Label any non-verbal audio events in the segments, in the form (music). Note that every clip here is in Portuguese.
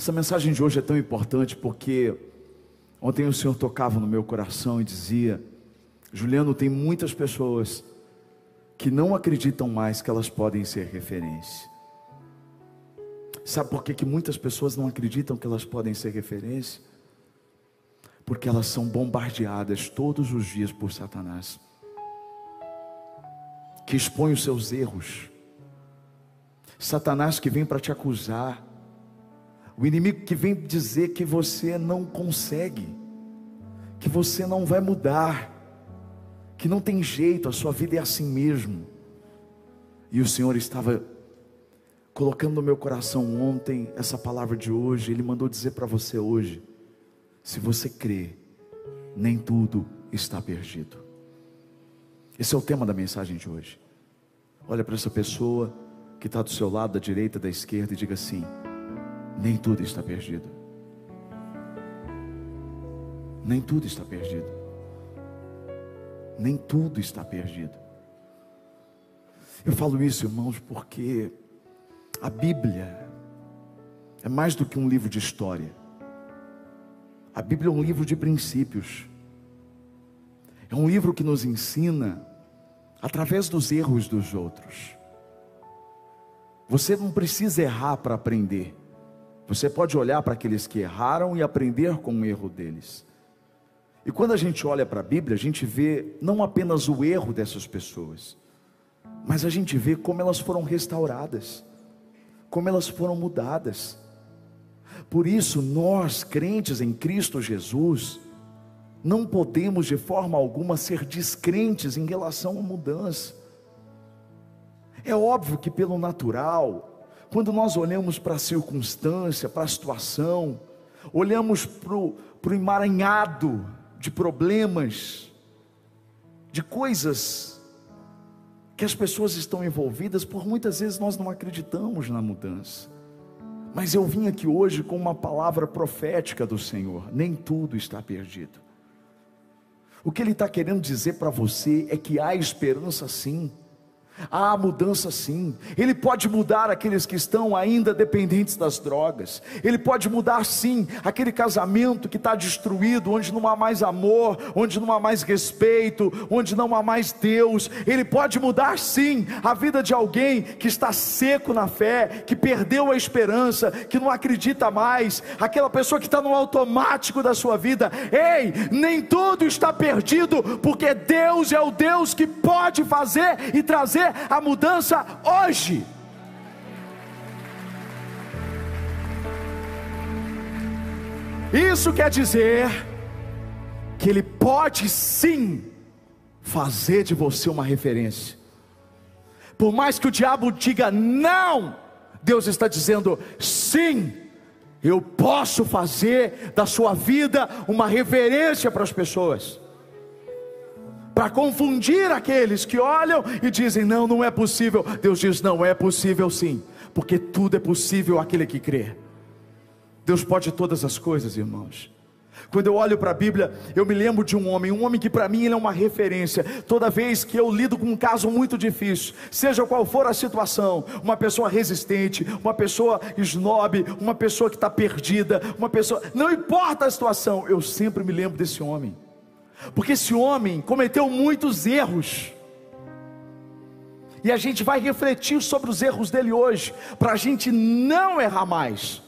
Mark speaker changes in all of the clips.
Speaker 1: Essa mensagem de hoje é tão importante porque ontem o Senhor tocava no meu coração e dizia: Juliano, tem muitas pessoas que não acreditam mais que elas podem ser referência. Sabe por que, que muitas pessoas não acreditam que elas podem ser referência? Porque elas são bombardeadas todos os dias por Satanás, que expõe os seus erros. Satanás que vem para te acusar, o inimigo que vem dizer que você não consegue, que você não vai mudar, que não tem jeito, a sua vida é assim mesmo. E o Senhor estava colocando no meu coração ontem essa palavra de hoje, Ele mandou dizer para você hoje: se você crê, nem tudo está perdido. Esse é o tema da mensagem de hoje. Olha para essa pessoa que está do seu lado, da direita, da esquerda, e diga assim: nem tudo está perdido. Nem tudo está perdido. Nem tudo está perdido. Eu falo isso, irmãos, porque a Bíblia é mais do que um livro de história. A Bíblia é um livro de princípios. É um livro que nos ensina através dos erros dos outros. Você não precisa errar para aprender. Você pode olhar para aqueles que erraram e aprender com o erro deles. E quando a gente olha para a Bíblia, a gente vê não apenas o erro dessas pessoas, mas a gente vê como elas foram restauradas, como elas foram mudadas. Por isso, nós, crentes em Cristo Jesus, não podemos de forma alguma ser descrentes em relação à mudança. É óbvio que pelo natural, quando nós olhamos para a circunstância, para a situação, olhamos para o emaranhado de problemas, de coisas que as pessoas estão envolvidas, por muitas vezes nós não acreditamos na mudança. Mas eu vim aqui hoje com uma palavra profética do Senhor: nem tudo está perdido. O que Ele está querendo dizer para você é que há esperança sim. Há mudança sim. Ele pode mudar aqueles que estão ainda dependentes das drogas. Ele pode mudar sim aquele casamento que está destruído, onde não há mais amor, onde não há mais respeito, onde não há mais Deus. Ele pode mudar sim a vida de alguém que está seco na fé, que perdeu a esperança, que não acredita mais. Aquela pessoa que está no automático da sua vida. Ei, nem tudo está perdido, porque Deus é o Deus que pode fazer e trazer a mudança hoje. Isso quer dizer que Ele pode sim fazer de você uma referência. Por mais que o diabo diga não, Deus está dizendo sim. Eu posso fazer da sua vida uma referência para as pessoas para confundir aqueles que olham e dizem: não, não é possível. Deus diz: não é possível sim, porque tudo é possível aquele que crê. Deus pode todas as coisas, irmãos. Quando eu olho para a Bíblia, eu me lembro de um homem, um homem que para mim ele é uma referência. Toda vez que eu lido com um caso muito difícil, seja qual for a situação, uma pessoa resistente, uma pessoa snob, uma pessoa que está perdida, uma pessoa, não importa a situação, eu sempre me lembro desse homem porque esse homem cometeu muitos erros. E a gente vai refletir sobre os erros dele hoje, para a gente não errar mais,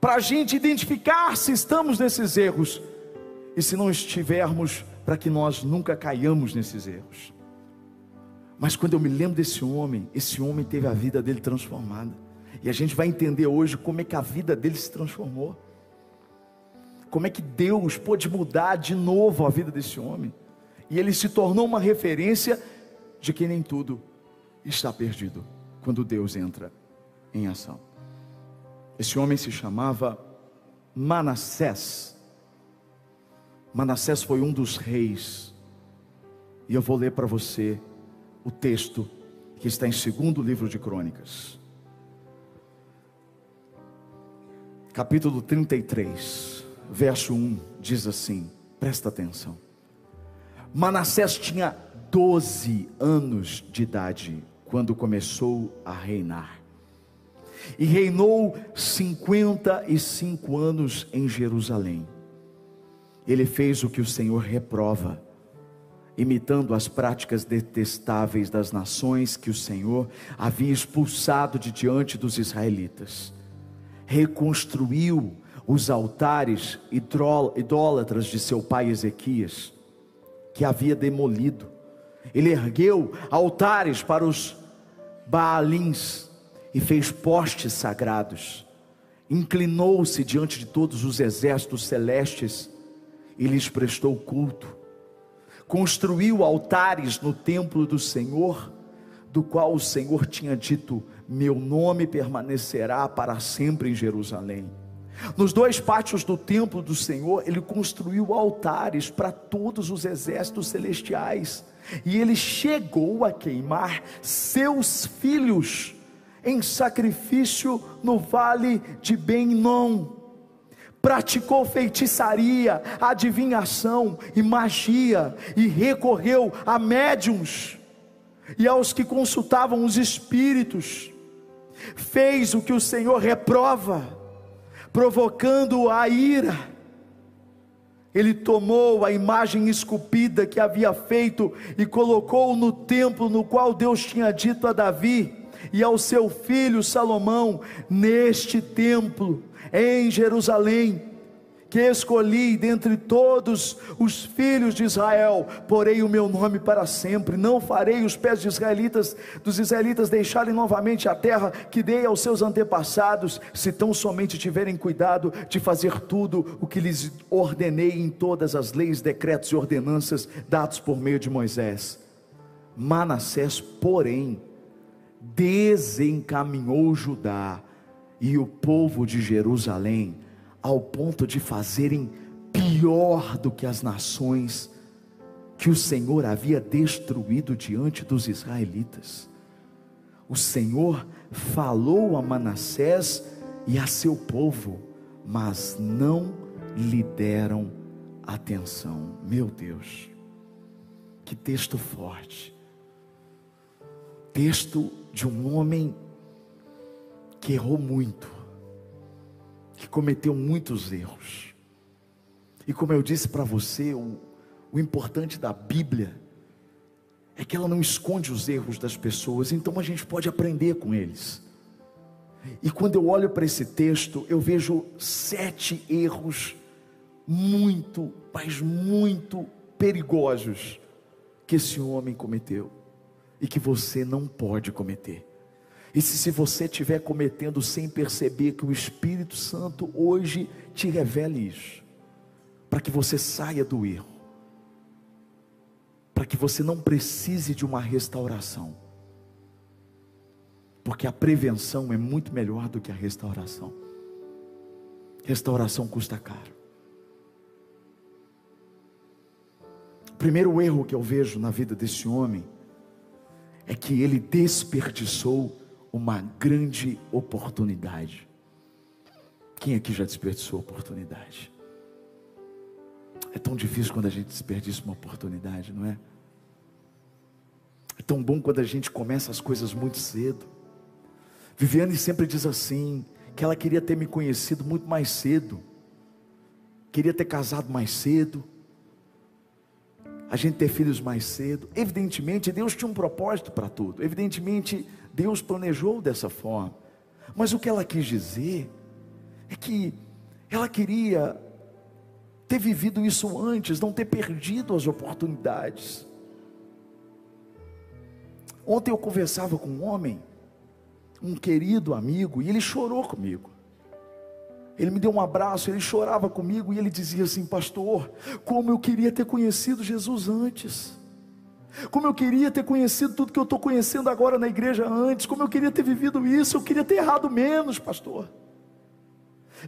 Speaker 1: para a gente identificar se estamos nesses erros, e se não estivermos, para que nós nunca caiamos nesses erros. Mas quando eu me lembro desse homem, esse homem teve a vida dele transformada, e a gente vai entender hoje como é que a vida dele se transformou como é que Deus pôde mudar de novo a vida desse homem. E ele se tornou uma referência de que nem tudo está perdido quando Deus entra em ação. Esse homem se chamava Manassés. Manassés foi um dos reis. E eu vou ler para você o texto que está em segundo livro de Crônicas. Capítulo 33 verso 1 diz assim: presta atenção. Manassés tinha 12 anos de idade quando começou a reinar. e reinou 55 anos em Jerusalém. Ele fez o que o Senhor reprova, imitando as práticas detestáveis das nações que o Senhor havia expulsado de diante dos israelitas. Reconstruiu os altares idólatras de seu pai Ezequias, que havia demolido. Ele ergueu altares para os Baalins e fez postes sagrados. Inclinou-se diante de todos os exércitos celestes e lhes prestou culto. Construiu altares no templo do Senhor, do qual o Senhor tinha dito: Meu nome permanecerá para sempre em Jerusalém. Nos dois pátios do templo do Senhor, ele construiu altares para todos os exércitos celestiais, e ele chegou a queimar seus filhos em sacrifício no vale de Ben-Nom. Praticou feitiçaria, adivinhação e magia, e recorreu a médiums e aos que consultavam os espíritos. Fez o que o Senhor reprova provocando a ira. Ele tomou a imagem esculpida que havia feito e colocou no templo no qual Deus tinha dito a Davi e ao seu filho Salomão: Neste templo, em Jerusalém, que escolhi dentre todos os filhos de Israel, porei o meu nome para sempre, não farei os pés de israelitas, dos israelitas deixarem novamente a terra que dei aos seus antepassados, se tão somente tiverem cuidado de fazer tudo o que lhes ordenei em todas as leis, decretos e ordenanças dados por meio de Moisés. Manassés, porém, desencaminhou Judá e o povo de Jerusalém ao ponto de fazerem pior do que as nações que o Senhor havia destruído diante dos israelitas. O Senhor falou a Manassés e a seu povo, mas não lhe deram atenção. Meu Deus, que texto forte. Texto de um homem que errou muito, que cometeu muitos erros. E como eu disse para você, o, o importante da Bíblia é que ela não esconde os erros das pessoas, então a gente pode aprender com eles. E quando eu olho para esse texto, eu vejo sete erros muito, mas muito perigosos que esse homem cometeu e que você não pode cometer. E se, se você estiver cometendo sem perceber que o Espírito Santo hoje te revele isso, para que você saia do erro, para que você não precise de uma restauração, porque a prevenção é muito melhor do que a restauração. Restauração custa caro. O primeiro erro que eu vejo na vida desse homem é que ele desperdiçou uma grande oportunidade. Quem aqui já desperdiçou oportunidade? É tão difícil quando a gente desperdiça uma oportunidade, não é? É tão bom quando a gente começa as coisas muito cedo. Viviane sempre diz assim: que ela queria ter me conhecido muito mais cedo, queria ter casado mais cedo, a gente ter filhos mais cedo. Evidentemente, Deus tinha um propósito para tudo. Evidentemente, Deus planejou dessa forma. Mas o que ela quis dizer é que ela queria ter vivido isso antes, não ter perdido as oportunidades. Ontem eu conversava com um homem, um querido amigo, e ele chorou comigo. Ele me deu um abraço, ele chorava comigo e ele dizia assim: Pastor, como eu queria ter conhecido Jesus antes. Como eu queria ter conhecido tudo que eu estou conhecendo agora na igreja antes, como eu queria ter vivido isso, eu queria ter errado menos, pastor.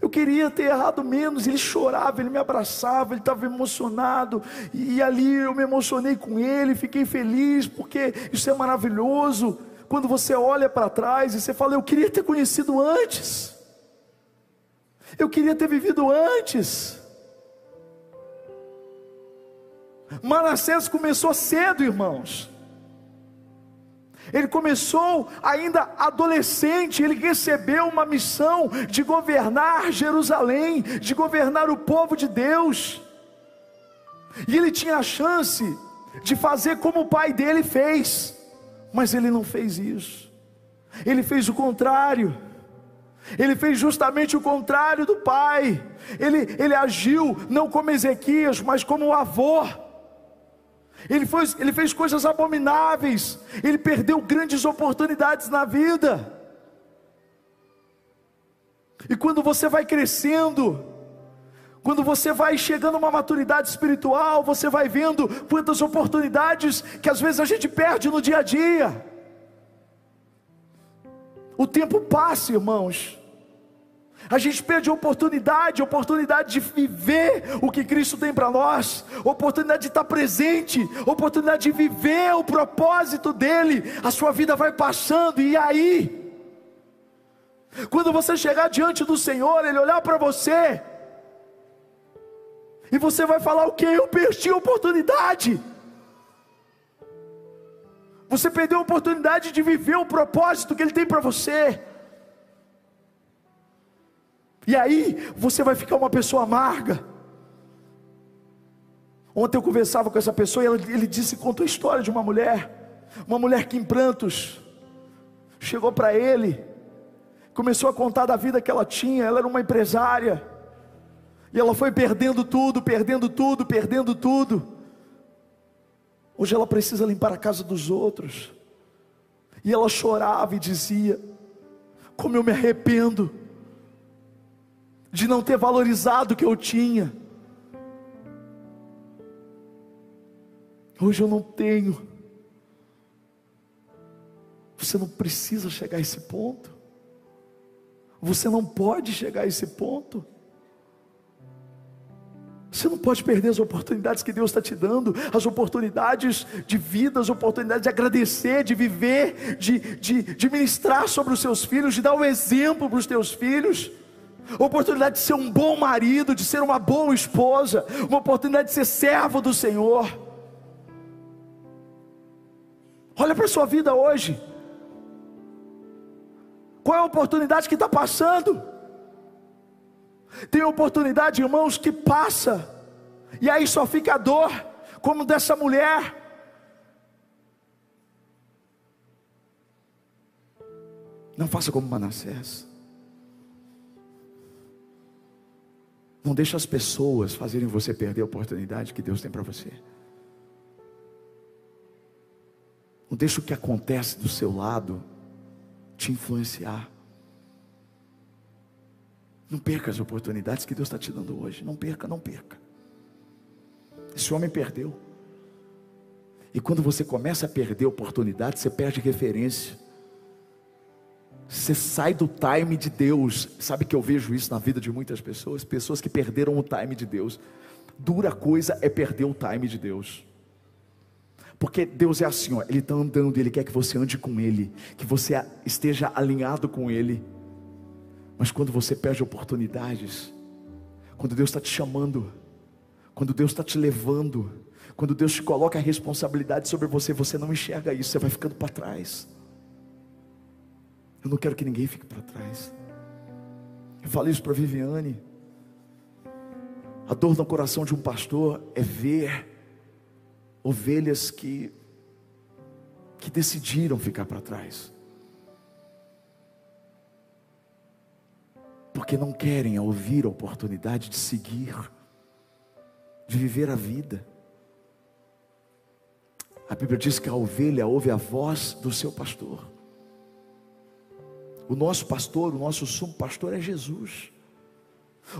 Speaker 1: Eu queria ter errado menos. Ele chorava, ele me abraçava, ele estava emocionado. E ali eu me emocionei com ele, fiquei feliz, porque isso é maravilhoso. Quando você olha para trás e você fala, eu queria ter conhecido antes. Eu queria ter vivido antes. Manassés começou cedo, irmãos. Ele começou ainda adolescente, ele recebeu uma missão de governar Jerusalém, de governar o povo de Deus. E ele tinha a chance de fazer como o pai dele fez, mas ele não fez isso. Ele fez o contrário. Ele fez justamente o contrário do pai. Ele, ele agiu não como Ezequias, mas como o avô. Ele, foi, ele fez coisas abomináveis. Ele perdeu grandes oportunidades na vida. E quando você vai crescendo, quando você vai chegando a uma maturidade espiritual, você vai vendo quantas oportunidades que às vezes a gente perde no dia a dia. O tempo passa, irmãos. A gente perde oportunidade, oportunidade de viver o que Cristo tem para nós, oportunidade de estar presente, oportunidade de viver o propósito dele. A sua vida vai passando, e aí? Quando você chegar diante do Senhor, Ele olhar para você, e você vai falar o que? Eu perdi a oportunidade. Você perdeu a oportunidade de viver o propósito que Ele tem para você. E aí você vai ficar uma pessoa amarga. Ontem eu conversava com essa pessoa e ela, ele disse, contou a história de uma mulher, uma mulher que em prantos chegou para ele, começou a contar da vida que ela tinha. Ela era uma empresária e ela foi perdendo tudo, perdendo tudo, perdendo tudo. Hoje ela precisa limpar a casa dos outros. E ela chorava e dizia: Como eu me arrependo de não ter valorizado o que eu tinha. Hoje eu não tenho. Você não precisa chegar a esse ponto. Você não pode chegar a esse ponto. Você não pode perder as oportunidades que Deus está te dando, as oportunidades de vida, as oportunidades de agradecer, de viver, de, de, de ministrar sobre os seus filhos, de dar o um exemplo para os teus filhos, oportunidade de ser um bom marido, de ser uma boa esposa, uma oportunidade de ser servo do Senhor. Olha para a sua vida hoje, qual é a oportunidade que está passando? Tem oportunidade, irmãos, que passa, e aí só fica a dor, como dessa mulher. Não faça como Manassés. Não deixe as pessoas fazerem você perder a oportunidade que Deus tem para você. Não deixe o que acontece do seu lado te influenciar. Não perca as oportunidades que Deus está te dando hoje. Não perca, não perca. Esse homem perdeu. E quando você começa a perder oportunidade, você perde referência. Você sai do time de Deus. Sabe que eu vejo isso na vida de muitas pessoas? Pessoas que perderam o time de Deus. Dura coisa é perder o time de Deus. Porque Deus é assim, ó, Ele está andando, Ele quer que você ande com Ele, que você esteja alinhado com Ele. Mas quando você perde oportunidades, quando Deus está te chamando, quando Deus está te levando, quando Deus te coloca a responsabilidade sobre você, você não enxerga isso, você vai ficando para trás. Eu não quero que ninguém fique para trás. Eu falei isso para Viviane. A dor no coração de um pastor é ver ovelhas que que decidiram ficar para trás. porque não querem ouvir a oportunidade de seguir, de viver a vida. A Bíblia diz que a ovelha ouve a voz do seu pastor. O nosso pastor, o nosso sumo pastor é Jesus.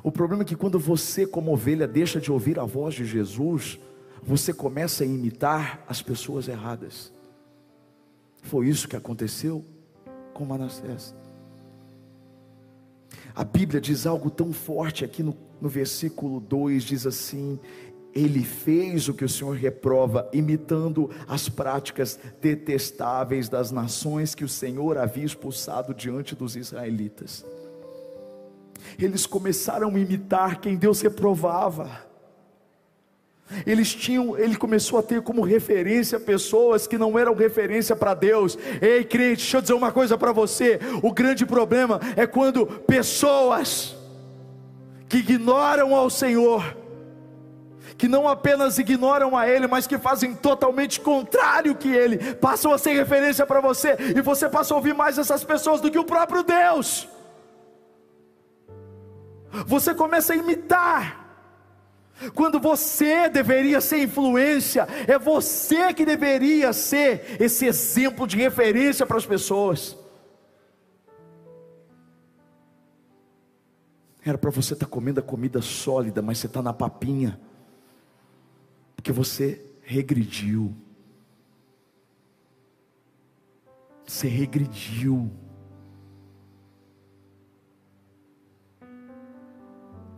Speaker 1: O problema é que quando você, como ovelha, deixa de ouvir a voz de Jesus, você começa a imitar as pessoas erradas. Foi isso que aconteceu com Manassés. A Bíblia diz algo tão forte aqui no, no versículo 2: diz assim: Ele fez o que o Senhor reprova, imitando as práticas detestáveis das nações que o Senhor havia expulsado diante dos israelitas. Eles começaram a imitar quem Deus reprovava. Eles tinham, ele começou a ter como referência pessoas que não eram referência para Deus. Ei, crente, deixa eu dizer uma coisa para você. O grande problema é quando pessoas que ignoram ao Senhor, que não apenas ignoram a Ele, mas que fazem totalmente contrário que Ele, passam a ser referência para você, e você passa a ouvir mais essas pessoas do que o próprio Deus. Você começa a imitar, quando você deveria ser influência, é você que deveria ser esse exemplo de referência para as pessoas. Era para você estar tá comendo a comida sólida, mas você está na papinha, porque você regrediu. Você regrediu.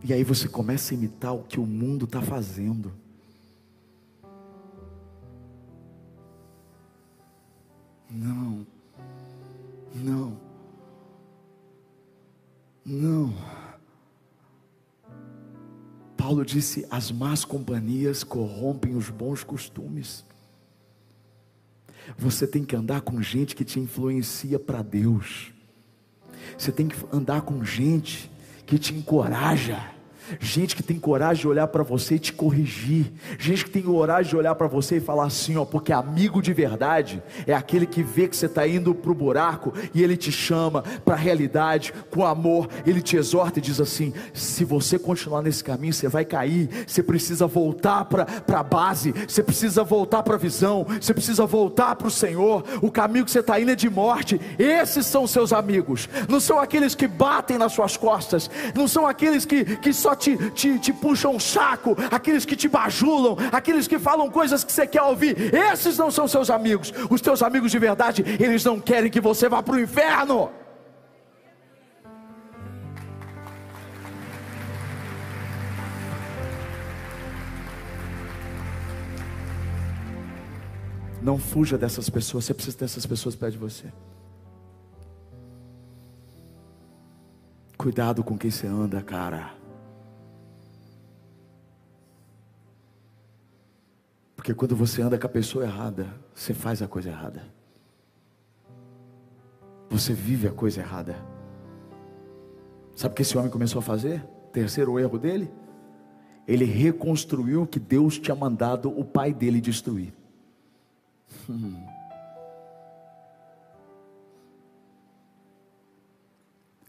Speaker 1: E aí você começa a imitar o que o mundo está fazendo. Não, não, não. Paulo disse: as más companhias corrompem os bons costumes. Você tem que andar com gente que te influencia para Deus. Você tem que andar com gente que te encoraja gente que tem coragem de olhar para você e te corrigir, gente que tem coragem de olhar para você e falar assim, ó, porque amigo de verdade é aquele que vê que você está indo para o buraco e ele te chama para a realidade com amor, ele te exorta e diz assim: se você continuar nesse caminho, você vai cair, você precisa voltar para a base, você precisa voltar para a visão, você precisa voltar para o Senhor, o caminho que você está indo é de morte, esses são seus amigos, não são aqueles que batem nas suas costas, não são aqueles que, que só te, te, te puxam um saco, aqueles que te bajulam, aqueles que falam coisas que você quer ouvir, esses não são seus amigos. Os teus amigos de verdade, eles não querem que você vá para o inferno. Não fuja dessas pessoas, você precisa dessas pessoas perto de você. Cuidado com quem você anda, cara. Porque quando você anda com a pessoa errada, você faz a coisa errada. Você vive a coisa errada. Sabe o que esse homem começou a fazer? Terceiro erro dele? Ele reconstruiu o que Deus tinha mandado o pai dele destruir. Hum. (laughs)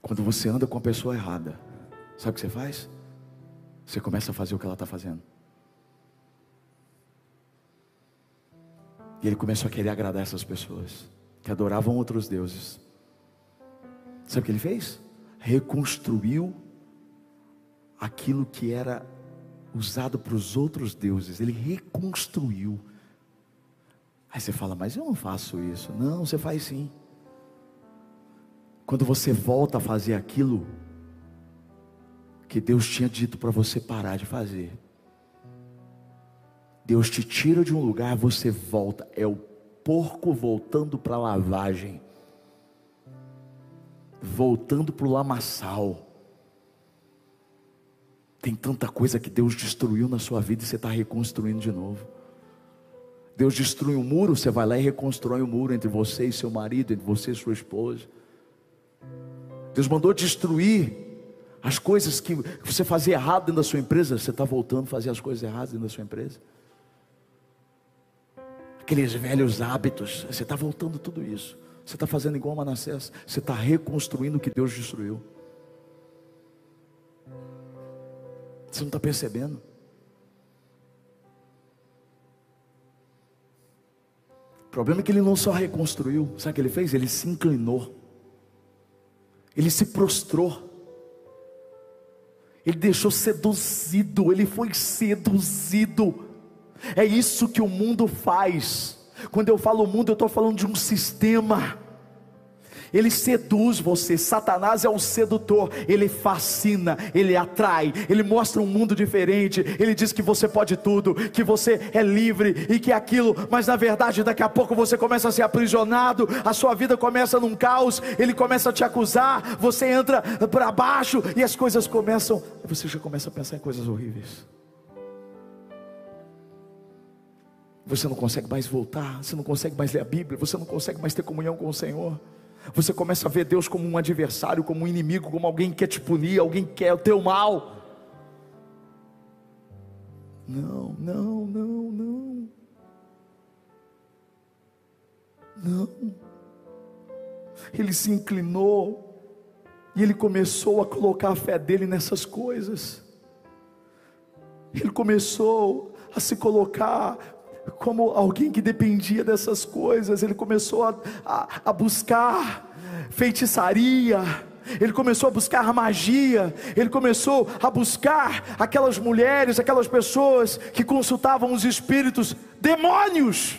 Speaker 1: Quando você anda com a pessoa errada, sabe o que você faz? Você começa a fazer o que ela está fazendo. E ele começou a querer agradar essas pessoas que adoravam outros deuses. Sabe o que ele fez? Reconstruiu aquilo que era usado para os outros deuses. Ele reconstruiu. Aí você fala, mas eu não faço isso. Não, você faz sim. Quando você volta a fazer aquilo que Deus tinha dito para você parar de fazer, Deus te tira de um lugar, você volta. É o porco voltando para a lavagem, voltando para o lamaçal. Tem tanta coisa que Deus destruiu na sua vida e você está reconstruindo de novo. Deus destrui um muro, você vai lá e reconstrói o um muro entre você e seu marido, entre você e sua esposa. Deus mandou destruir as coisas que você fazia errado dentro da sua empresa, você está voltando a fazer as coisas erradas dentro da sua empresa aqueles velhos hábitos. Você está voltando tudo isso. Você está fazendo igual Manassés. Você está reconstruindo o que Deus destruiu. Você não está percebendo? O problema é que ele não só reconstruiu, sabe o que ele fez? Ele se inclinou, ele se prostrou, ele deixou seduzido, ele foi seduzido é isso que o mundo faz. Quando eu falo mundo, eu estou falando de um sistema. Ele seduz você, Satanás é o sedutor, ele fascina, ele atrai, ele mostra um mundo diferente, ele diz que você pode tudo, que você é livre e que é aquilo, mas na verdade daqui a pouco você começa a ser aprisionado, a sua vida começa num caos, ele começa a te acusar, você entra para baixo e as coisas começam, você já começa a pensar em coisas horríveis. Você não consegue mais voltar, você não consegue mais ler a Bíblia, você não consegue mais ter comunhão com o Senhor. Você começa a ver Deus como um adversário, como um inimigo, como alguém que quer te punir, alguém que quer o teu mal. Não, não, não, não. Não. Ele se inclinou e ele começou a colocar a fé dele nessas coisas. Ele começou a se colocar como alguém que dependia dessas coisas, ele começou a, a, a buscar feitiçaria, ele começou a buscar magia, ele começou a buscar aquelas mulheres, aquelas pessoas que consultavam os espíritos, demônios,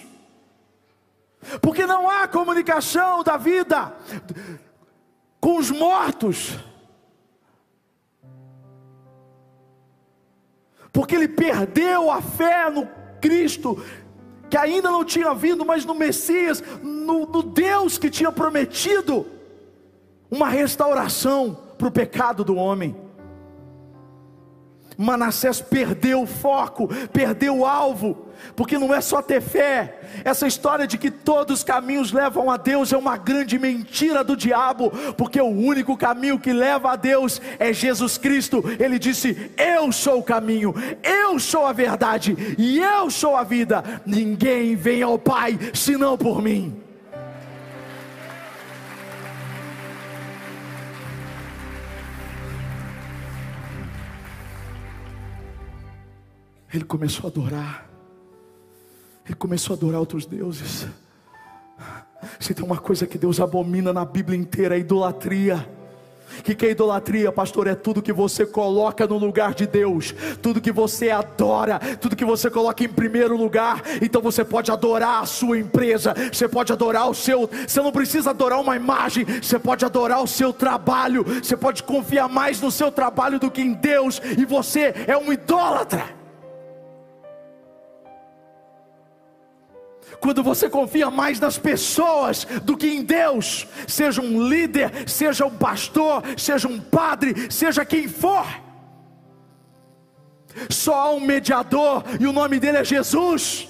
Speaker 1: porque não há comunicação da vida com os mortos, porque ele perdeu a fé no Cristo, que ainda não tinha vindo, mas no Messias, no, no Deus que tinha prometido uma restauração para o pecado do homem. Manassés perdeu o foco, perdeu o alvo, porque não é só ter fé, essa história de que todos os caminhos levam a Deus é uma grande mentira do diabo, porque o único caminho que leva a Deus é Jesus Cristo. Ele disse: Eu sou o caminho, eu sou a verdade e eu sou a vida. Ninguém vem ao Pai senão por mim. Ele começou a adorar. Ele começou a adorar outros deuses. Se tem uma coisa que Deus abomina na Bíblia inteira, é idolatria. O que, que é idolatria, pastor? É tudo que você coloca no lugar de Deus, tudo que você adora, tudo que você coloca em primeiro lugar. Então você pode adorar a sua empresa, você pode adorar o seu. Você não precisa adorar uma imagem, você pode adorar o seu trabalho, você pode confiar mais no seu trabalho do que em Deus, e você é um idólatra. Quando você confia mais nas pessoas do que em Deus, seja um líder, seja um pastor, seja um padre, seja quem for. Só há um mediador e o nome dele é Jesus.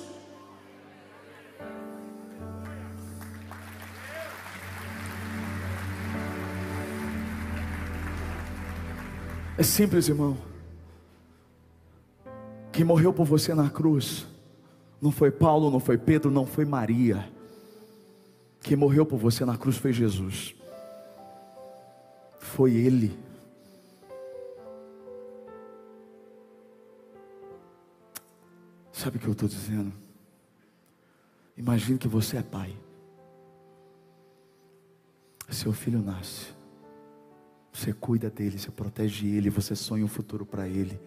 Speaker 1: É simples, irmão. Quem morreu por você na cruz não foi Paulo, não foi Pedro, não foi Maria. Quem morreu por você na cruz foi Jesus. Foi Ele. Sabe o que eu estou dizendo? Imagine que você é pai. Seu filho nasce. Você cuida dele, você protege ele, você sonha um futuro para ele.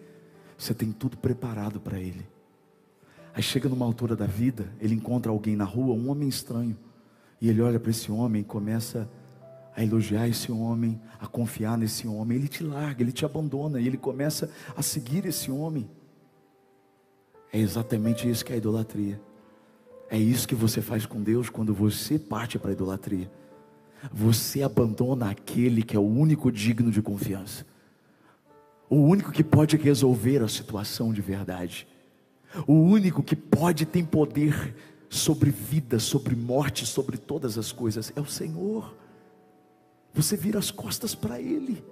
Speaker 1: Você tem tudo preparado para ele. Aí chega numa altura da vida, ele encontra alguém na rua, um homem estranho, e ele olha para esse homem e começa a elogiar esse homem, a confiar nesse homem. Ele te larga, ele te abandona, e ele começa a seguir esse homem. É exatamente isso que é a idolatria. É isso que você faz com Deus quando você parte para a idolatria. Você abandona aquele que é o único digno de confiança, o único que pode resolver a situação de verdade. O único que pode ter poder sobre vida, sobre morte, sobre todas as coisas é o Senhor. Você vira as costas para Ele.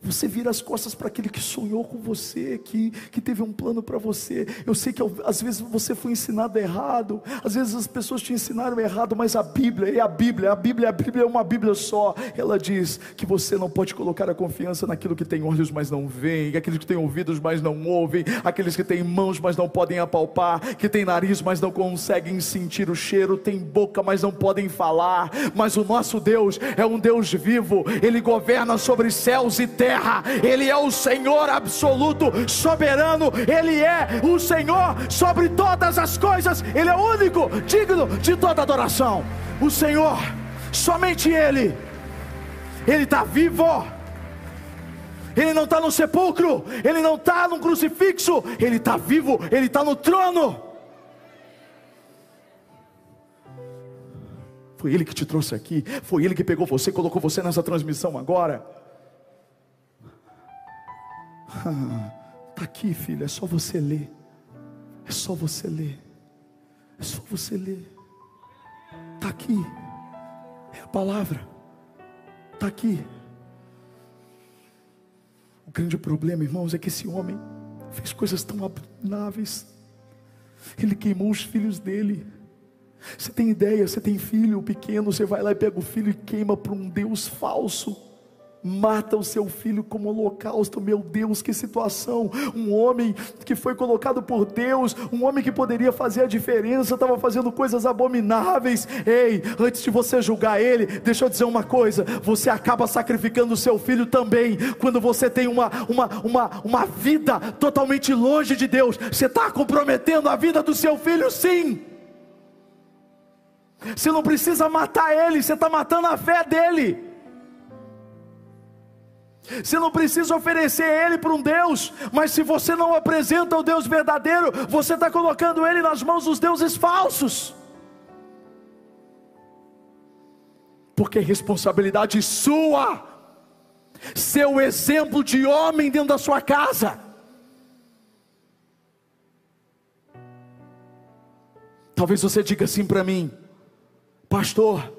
Speaker 1: Você vira as costas para aquele que sonhou com você, que, que teve um plano para você. Eu sei que às vezes você foi ensinado errado, às vezes as pessoas te ensinaram errado, mas a Bíblia é a Bíblia, a Bíblia, a Bíblia é uma Bíblia só. Ela diz que você não pode colocar a confiança naquilo que tem olhos, mas não veem, aqueles que têm ouvidos, mas não ouvem, aqueles que têm mãos, mas não podem apalpar, que têm nariz, mas não conseguem sentir o cheiro, têm boca, mas não podem falar. Mas o nosso Deus é um Deus vivo, Ele governa sobre céus e terra terra, Ele é o Senhor absoluto, soberano, Ele é o Senhor sobre todas as coisas, Ele é único, digno de toda adoração. O Senhor, somente Ele, Ele está vivo. Ele não está no sepulcro, Ele não está no crucifixo, Ele está vivo, Ele está no trono. Foi Ele que te trouxe aqui, foi Ele que pegou você, colocou você nessa transmissão agora. Está aqui, filho, é só você ler. É só você ler. É só você ler. Está aqui. É a palavra. Está aqui. O grande problema, irmãos, é que esse homem fez coisas tão abomináveis. Ele queimou os filhos dele. Você tem ideia, você tem filho pequeno, você vai lá e pega o filho e queima para um Deus falso mata o seu filho como holocausto. Meu Deus, que situação! Um homem que foi colocado por Deus, um homem que poderia fazer a diferença, estava fazendo coisas abomináveis. Ei, antes de você julgar ele, deixa eu dizer uma coisa: você acaba sacrificando o seu filho também, quando você tem uma, uma, uma, uma vida totalmente longe de Deus, você está comprometendo a vida do seu filho, sim. Você não precisa matar ele, você está matando a fé dele. Você não precisa oferecer ele para um Deus, mas se você não apresenta o Deus verdadeiro, você está colocando ele nas mãos dos deuses falsos. Porque é responsabilidade sua, ser o exemplo de homem dentro da sua casa. Talvez você diga assim para mim, pastor,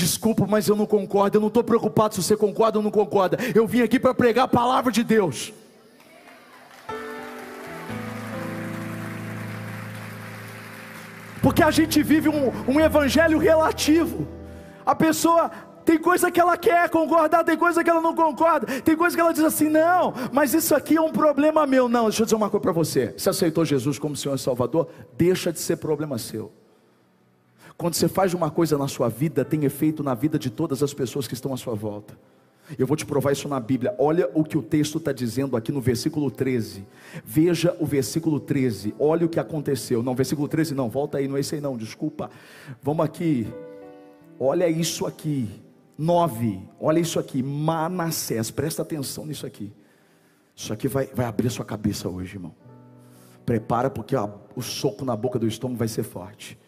Speaker 1: Desculpa, mas eu não concordo. Eu não estou preocupado se você concorda ou não concorda. Eu vim aqui para pregar a palavra de Deus. Porque a gente vive um, um evangelho relativo. A pessoa tem coisa que ela quer concordar, tem coisa que ela não concorda, tem coisa que ela diz assim: não, mas isso aqui é um problema meu. Não, deixa eu dizer uma coisa para você: você aceitou Jesus como Senhor e Salvador, deixa de ser problema seu. Quando você faz uma coisa na sua vida, tem efeito na vida de todas as pessoas que estão à sua volta. Eu vou te provar isso na Bíblia. Olha o que o texto está dizendo aqui no versículo 13. Veja o versículo 13. Olha o que aconteceu. Não, versículo 13 não, volta aí, não é esse aí não, desculpa. Vamos aqui. Olha isso aqui. 9. Olha isso aqui. Manassés, presta atenção nisso aqui. Isso aqui vai, vai abrir sua cabeça hoje, irmão. Prepara, porque ó, o soco na boca do estômago vai ser forte.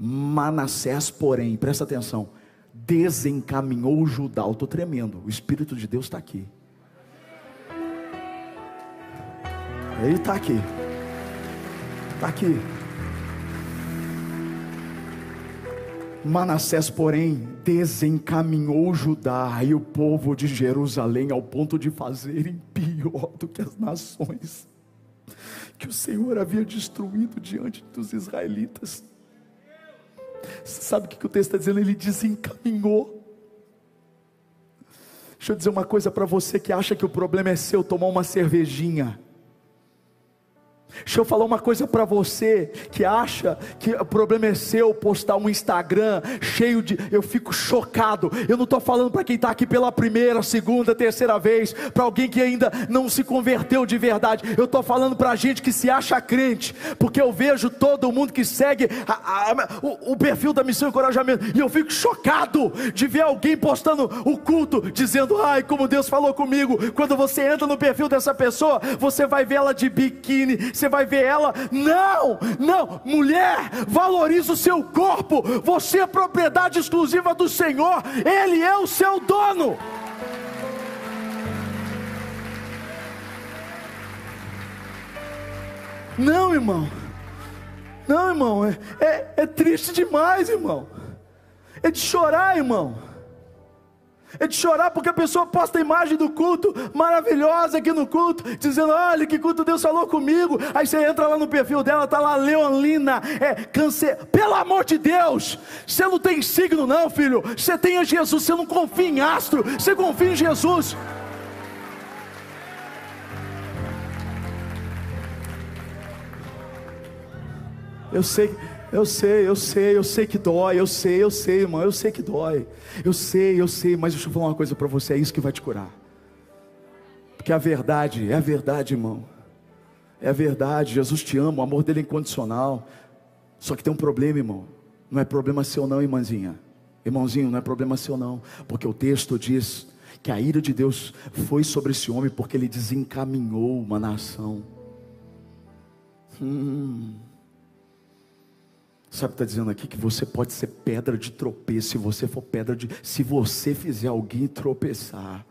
Speaker 1: Manassés, porém, presta atenção, desencaminhou Judá. Eu estou tremendo, o Espírito de Deus está aqui. Ele está aqui. Está aqui. Manassés, porém, desencaminhou Judá e o povo de Jerusalém ao ponto de fazerem pior do que as nações que o Senhor havia destruído diante dos israelitas. Sabe o que o texto está dizendo? Ele desencaminhou. Deixa eu dizer uma coisa para você que acha que o problema é seu tomar uma cervejinha. Deixa eu falar uma coisa para você que acha que o problema é seu postar um Instagram cheio de. Eu fico chocado. Eu não estou falando para quem está aqui pela primeira, segunda, terceira vez, para alguém que ainda não se converteu de verdade. Eu estou falando para gente que se acha crente, porque eu vejo todo mundo que segue a, a, o, o, perfil da missão e encorajamento, e eu fico chocado de ver alguém postando o culto, dizendo: Ai, como Deus falou comigo. Quando você entra no perfil dessa pessoa, você vai ver ela de biquíni você vai ver ela. Não, não, mulher, valorize o seu corpo. Você é propriedade exclusiva do Senhor, Ele é o seu dono. Não, irmão. Não, irmão. É, é, é triste demais, irmão. É de chorar, irmão é de chorar porque a pessoa posta a imagem do culto maravilhosa aqui no culto, dizendo: Olha que culto Deus falou comigo. Aí você entra lá no perfil dela, está lá Leonina, é câncer. Pelo amor de Deus, você não tem signo, não, filho. Você tem a Jesus, você não confia em astro, você confia em Jesus. Eu sei, eu sei, eu sei, eu sei que dói, eu sei, eu sei, irmão, eu sei que dói. Eu sei, eu sei, mas deixa eu falar uma coisa para você, é isso que vai te curar. Porque a verdade, é a verdade, irmão. É a verdade, Jesus te ama, o amor dele é incondicional. Só que tem um problema, irmão. Não é problema seu não, irmãzinha. Irmãozinho, não é problema seu não, porque o texto diz que a ira de Deus foi sobre esse homem porque ele desencaminhou uma nação. Hum. Sabe está dizendo aqui? Que você pode ser pedra de tropeço se você for pedra de. Se você fizer alguém tropeçar.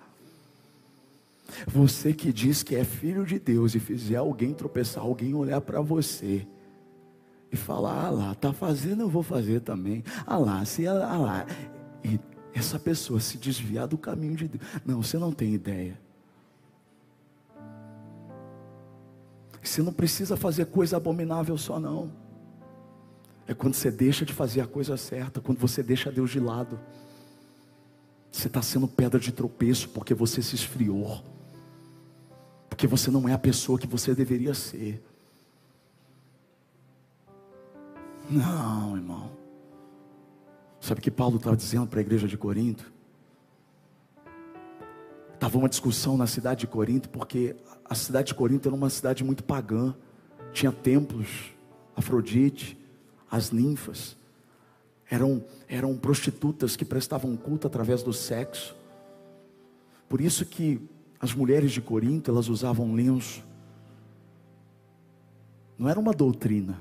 Speaker 1: Você que diz que é filho de Deus e fizer alguém tropeçar, alguém olhar para você e falar: ah lá, tá fazendo, eu vou fazer também. Ah lá, se ah lá. E essa pessoa se desviar do caminho de Deus. Não, você não tem ideia. Você não precisa fazer coisa abominável só não. É quando você deixa de fazer a coisa certa, quando você deixa Deus de lado. Você está sendo pedra de tropeço porque você se esfriou. Porque você não é a pessoa que você deveria ser. Não, irmão. Sabe o que Paulo estava dizendo para a igreja de Corinto? Estava uma discussão na cidade de Corinto, porque a cidade de Corinto era uma cidade muito pagã. Tinha templos, Afrodite, as ninfas. Eram, eram prostitutas que prestavam culto através do sexo. Por isso que as mulheres de Corinto, elas usavam lenço. Não era uma doutrina.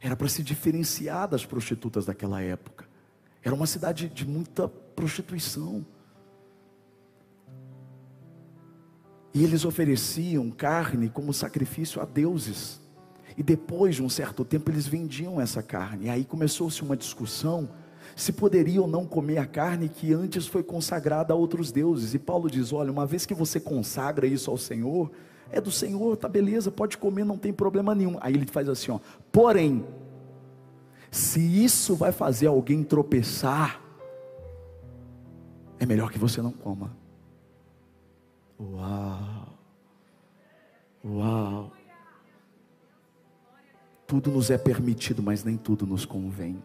Speaker 1: Era para se diferenciar das prostitutas daquela época. Era uma cidade de muita prostituição. E eles ofereciam carne como sacrifício a deuses. E depois de um certo tempo eles vendiam essa carne. E aí começou-se uma discussão se poderia ou não comer a carne que antes foi consagrada a outros deuses. E Paulo diz: olha, uma vez que você consagra isso ao Senhor, é do Senhor, tá beleza, pode comer, não tem problema nenhum. Aí ele faz assim, ó. Porém, se isso vai fazer alguém tropeçar, é melhor que você não coma. Uau! Uau! Tudo nos é permitido, mas nem tudo nos convém.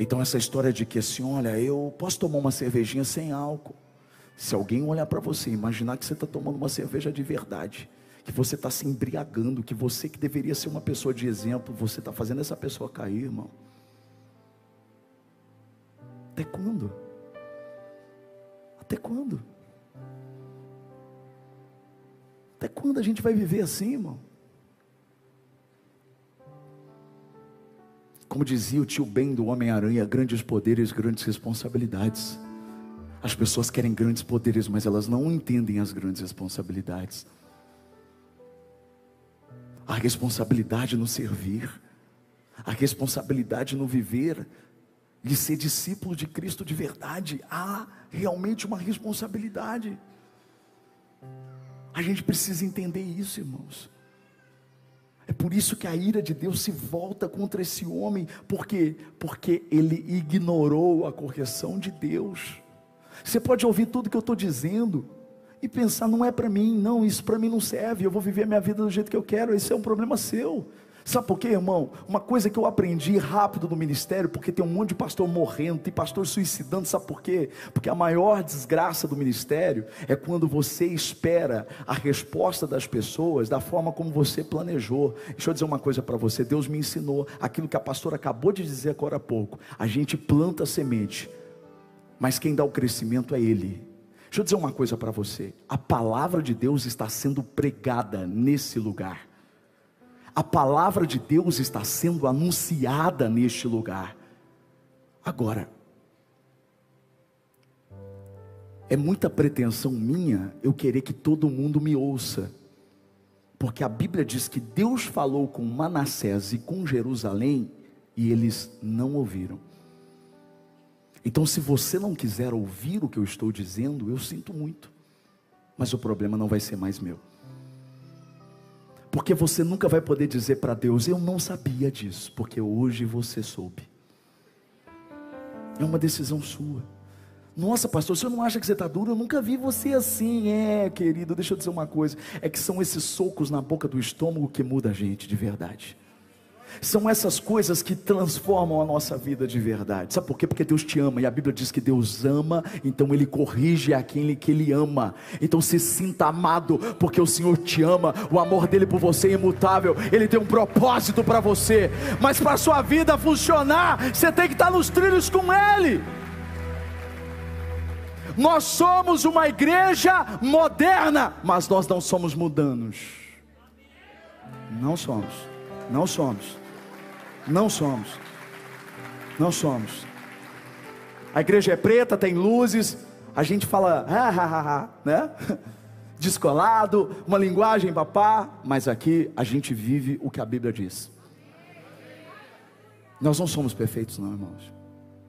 Speaker 1: Então essa história de que assim, olha, eu posso tomar uma cervejinha sem álcool. Se alguém olhar para você, imaginar que você está tomando uma cerveja de verdade, que você está se embriagando, que você que deveria ser uma pessoa de exemplo, você está fazendo essa pessoa cair, irmão. Até quando? Até quando? Até quando a gente vai viver assim, irmão? Como dizia o tio Ben do Homem-Aranha, grandes poderes, grandes responsabilidades. As pessoas querem grandes poderes, mas elas não entendem as grandes responsabilidades. A responsabilidade no servir, a responsabilidade no viver, de ser discípulo de Cristo de verdade, há realmente uma responsabilidade. A gente precisa entender isso, irmãos. É por isso que a ira de Deus se volta contra esse homem, porque porque ele ignorou a correção de Deus. Você pode ouvir tudo que eu estou dizendo e pensar não é para mim, não, isso para mim não serve. Eu vou viver a minha vida do jeito que eu quero. Esse é um problema seu. Sabe por quê, irmão? Uma coisa que eu aprendi rápido no ministério, porque tem um monte de pastor morrendo, tem pastor suicidando, sabe por quê? Porque a maior desgraça do ministério é quando você espera a resposta das pessoas da forma como você planejou. Deixa eu dizer uma coisa para você: Deus me ensinou aquilo que a pastora acabou de dizer agora há pouco. A gente planta semente, mas quem dá o crescimento é Ele. Deixa eu dizer uma coisa para você: a palavra de Deus está sendo pregada nesse lugar a palavra de Deus está sendo anunciada neste lugar. Agora, é muita pretensão minha eu querer que todo mundo me ouça, porque a Bíblia diz que Deus falou com Manassés e com Jerusalém e eles não ouviram. Então, se você não quiser ouvir o que eu estou dizendo, eu sinto muito, mas o problema não vai ser mais meu. Porque você nunca vai poder dizer para Deus: Eu não sabia disso, porque hoje você soube. É uma decisão sua. Nossa, pastor, senhor não acha que você está duro? Eu nunca vi você assim. É, querido, deixa eu dizer uma coisa: é que são esses socos na boca do estômago que muda a gente de verdade. São essas coisas que transformam a nossa vida de verdade. Sabe por quê? Porque Deus te ama e a Bíblia diz que Deus ama, então Ele corrige aquele que Ele ama. Então se sinta amado, porque o Senhor te ama, o amor dele por você é imutável, Ele tem um propósito para você. Mas para a sua vida funcionar, você tem que estar nos trilhos com Ele. Nós somos uma igreja moderna, mas nós não somos mudanos. Não somos. Não somos. Não somos. Não somos. A igreja é preta, tem luzes, a gente fala, né? (laughs) Descolado, uma linguagem papá, mas aqui a gente vive o que a Bíblia diz. Nós não somos perfeitos, não, irmãos.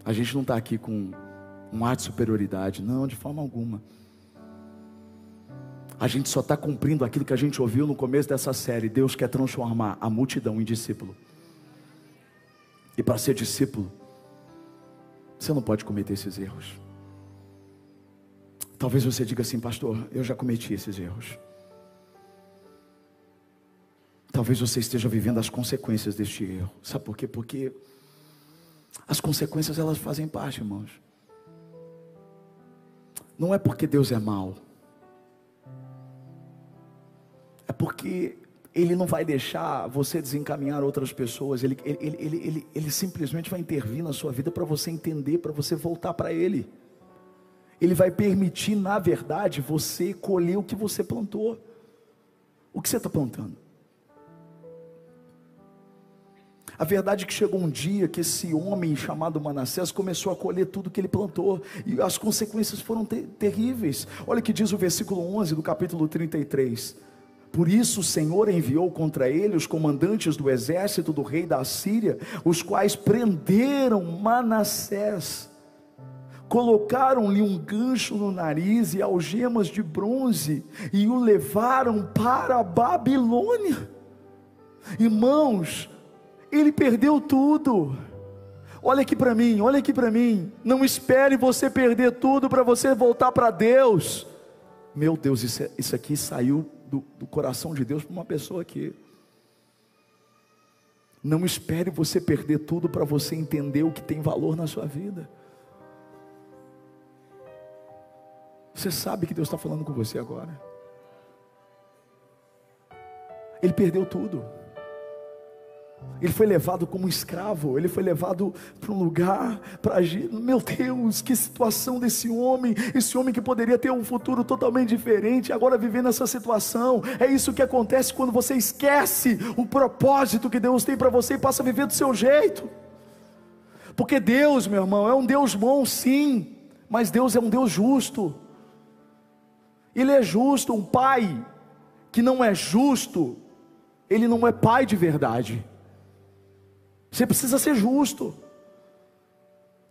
Speaker 1: A gente não está aqui com um ar de superioridade, não, de forma alguma. A gente só está cumprindo aquilo que a gente ouviu no começo dessa série. Deus quer transformar a multidão em discípulo. E para ser discípulo, você não pode cometer esses erros. Talvez você diga assim, pastor, eu já cometi esses erros. Talvez você esteja vivendo as consequências deste erro. Sabe por quê? Porque as consequências elas fazem parte, irmãos. Não é porque Deus é mau. Porque Ele não vai deixar você desencaminhar outras pessoas. Ele, ele, ele, ele, ele simplesmente vai intervir na sua vida para você entender, para você voltar para Ele. Ele vai permitir, na verdade, você colher o que você plantou. O que você está plantando? A verdade é que chegou um dia que esse homem chamado Manassés começou a colher tudo que ele plantou, e as consequências foram ter terríveis. Olha o que diz o versículo 11 do capítulo 33. Por isso o Senhor enviou contra ele os comandantes do exército do rei da Assíria, os quais prenderam Manassés, colocaram-lhe um gancho no nariz e algemas de bronze e o levaram para a Babilônia. Irmãos, ele perdeu tudo. Olha aqui para mim, olha aqui para mim. Não espere você perder tudo para você voltar para Deus. Meu Deus, isso, é, isso aqui saiu do, do coração de Deus para uma pessoa aqui. Não espere você perder tudo para você entender o que tem valor na sua vida. Você sabe que Deus está falando com você agora. Ele perdeu tudo. Ele foi levado como escravo, ele foi levado para um lugar para agir. Meu Deus, que situação desse homem, esse homem que poderia ter um futuro totalmente diferente, agora vivendo essa situação. É isso que acontece quando você esquece o propósito que Deus tem para você e passa a viver do seu jeito. Porque Deus, meu irmão, é um Deus bom, sim, mas Deus é um Deus justo. Ele é justo, um pai que não é justo, ele não é pai de verdade. Você precisa ser justo.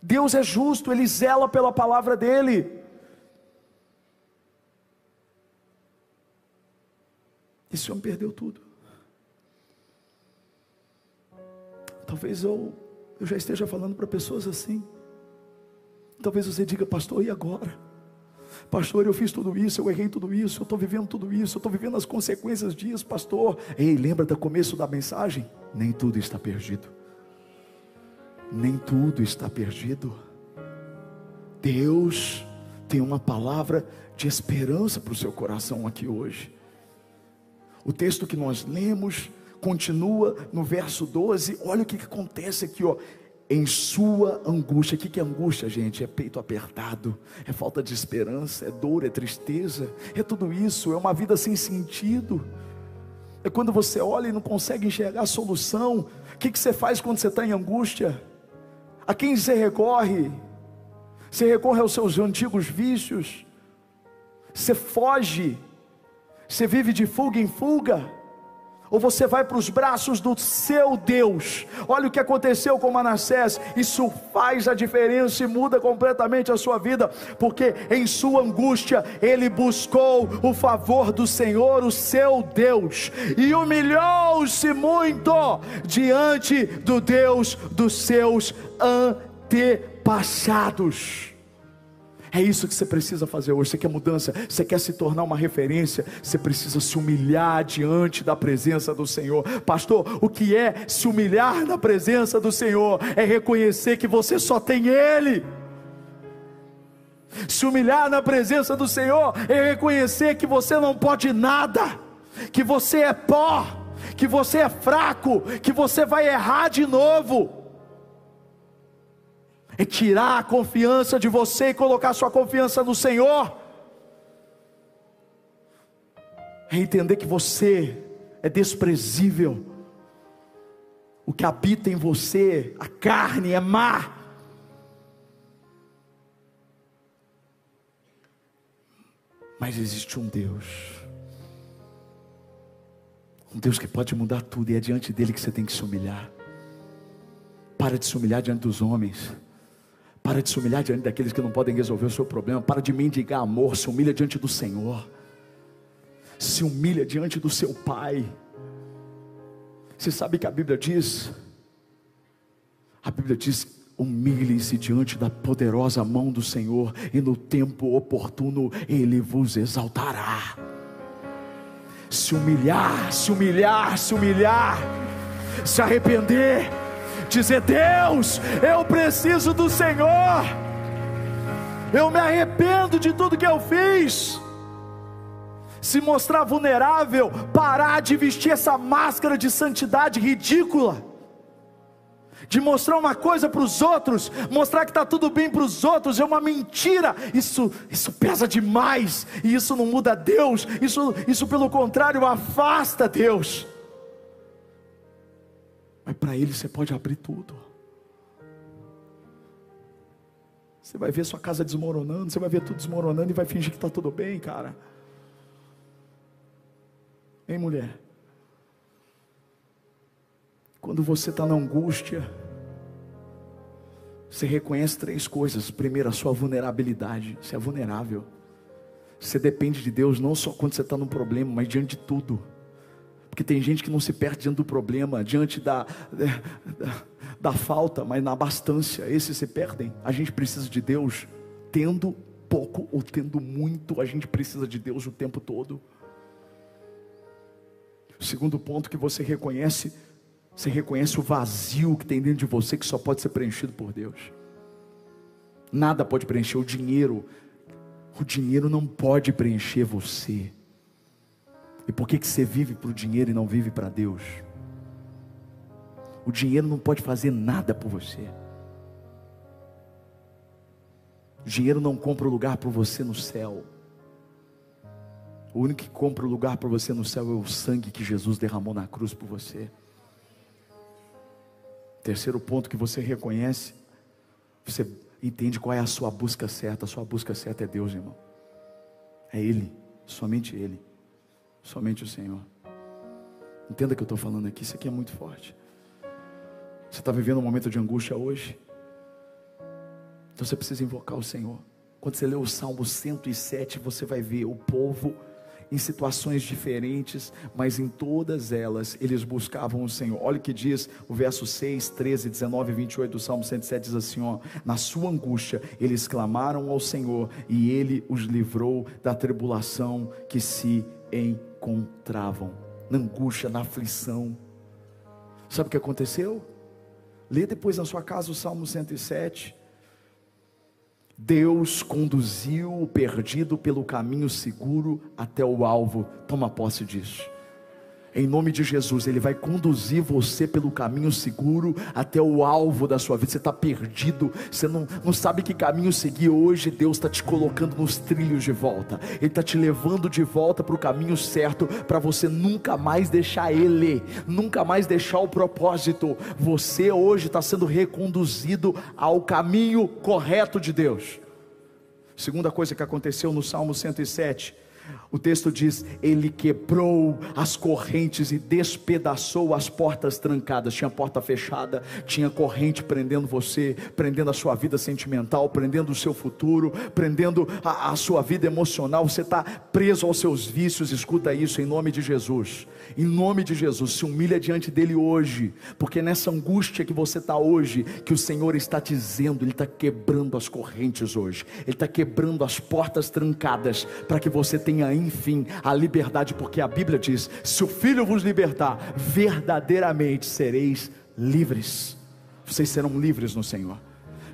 Speaker 1: Deus é justo, Ele zela pela palavra dEle. Esse homem perdeu tudo. Talvez eu, eu já esteja falando para pessoas assim. Talvez você diga, pastor, e agora? Pastor, eu fiz tudo isso, eu errei tudo isso, eu estou vivendo tudo isso, eu estou vivendo as consequências disso, pastor. Ei, lembra do começo da mensagem? Nem tudo está perdido nem tudo está perdido. Deus tem uma palavra de esperança para o seu coração aqui hoje. O texto que nós lemos continua no verso 12. Olha o que, que acontece aqui, ó. Em sua angústia, o que, que é angústia, gente? É peito apertado, é falta de esperança, é dor, é tristeza, é tudo isso, é uma vida sem sentido. É quando você olha e não consegue enxergar a solução. O que, que você faz quando você está em angústia? A quem você recorre? Você recorre aos seus antigos vícios? Você foge? Você vive de fuga em fuga? Ou você vai para os braços do seu Deus. Olha o que aconteceu com Manassés, isso faz a diferença e muda completamente a sua vida, porque em sua angústia ele buscou o favor do Senhor, o seu Deus, e humilhou-se muito diante do Deus dos seus antepassados. É isso que você precisa fazer hoje. Você quer mudança, você quer se tornar uma referência, você precisa se humilhar diante da presença do Senhor. Pastor, o que é se humilhar na presença do Senhor? É reconhecer que você só tem Ele. Se humilhar na presença do Senhor é reconhecer que você não pode nada, que você é pó, que você é fraco, que você vai errar de novo é tirar a confiança de você e colocar sua confiança no Senhor, é entender que você é desprezível, o que habita em você, a carne é má. Mas existe um Deus, um Deus que pode mudar tudo, e é diante dele que você tem que se humilhar. Para de se humilhar diante dos homens. Para de se humilhar diante daqueles que não podem resolver o seu problema. Para de mendigar amor. Se humilha diante do Senhor. Se humilha diante do seu Pai. Você sabe que a Bíblia diz? A Bíblia diz: humilhe-se diante da poderosa mão do Senhor, e no tempo oportuno Ele vos exaltará. Se humilhar, se humilhar, se humilhar, se arrepender dizer: Deus, eu preciso do Senhor, eu me arrependo de tudo que eu fiz. Se mostrar vulnerável, parar de vestir essa máscara de santidade ridícula, de mostrar uma coisa para os outros, mostrar que está tudo bem para os outros, é uma mentira. Isso, isso pesa demais, e isso não muda Deus, isso, isso pelo contrário afasta Deus. Para Ele você pode abrir tudo. Você vai ver sua casa desmoronando, você vai ver tudo desmoronando e vai fingir que está tudo bem, cara. Hein, mulher? Quando você está na angústia, você reconhece três coisas. Primeiro, a sua vulnerabilidade. Você é vulnerável. Você depende de Deus não só quando você está num problema, mas diante de tudo. Porque tem gente que não se perde diante do problema, diante da, da, da falta, mas na bastância. Esses se perdem. A gente precisa de Deus, tendo pouco ou tendo muito, a gente precisa de Deus o tempo todo. O segundo ponto que você reconhece, você reconhece o vazio que tem dentro de você que só pode ser preenchido por Deus. Nada pode preencher o dinheiro. O dinheiro não pode preencher você. E por que, que você vive para o dinheiro e não vive para Deus? O dinheiro não pode fazer nada por você. O dinheiro não compra o lugar para você no céu. O único que compra o lugar para você no céu é o sangue que Jesus derramou na cruz por você. Terceiro ponto que você reconhece, você entende qual é a sua busca certa. A sua busca certa é Deus, irmão. É Ele, somente Ele. Somente o Senhor. Entenda o que eu estou falando aqui, isso aqui é muito forte. Você está vivendo um momento de angústia hoje? Então você precisa invocar o Senhor. Quando você lê o Salmo 107, você vai ver o povo em situações diferentes, mas em todas elas eles buscavam o Senhor. Olha o que diz o verso 6, 13, 19 e 28 do Salmo 107: diz assim: ó, Na sua angústia eles clamaram ao Senhor e ele os livrou da tribulação que se encontravam, na angústia, na aflição. Sabe o que aconteceu? Lê depois na sua casa o Salmo 107. Deus conduziu o perdido pelo caminho seguro até o alvo. Toma posse disso. Em nome de Jesus, Ele vai conduzir você pelo caminho seguro até o alvo da sua vida. Você está perdido, você não, não sabe que caminho seguir. Hoje, Deus está te colocando nos trilhos de volta, Ele está te levando de volta para o caminho certo, para você nunca mais deixar Ele, nunca mais deixar o propósito. Você hoje está sendo reconduzido ao caminho correto de Deus. Segunda coisa que aconteceu no Salmo 107 o texto diz: Ele quebrou as correntes e despedaçou as portas trancadas. Tinha porta fechada, tinha corrente prendendo você, prendendo a sua vida sentimental, prendendo o seu futuro, prendendo a, a sua vida emocional. Você está preso aos seus vícios. Escuta isso em nome de Jesus. Em nome de Jesus, se humilha diante dele hoje, porque nessa angústia que você está hoje, que o Senhor está dizendo, Ele está quebrando as correntes hoje, Ele está quebrando as portas trancadas, para que você tenha enfim a liberdade, porque a Bíblia diz: se o Filho vos libertar, verdadeiramente sereis livres. Vocês serão livres no Senhor.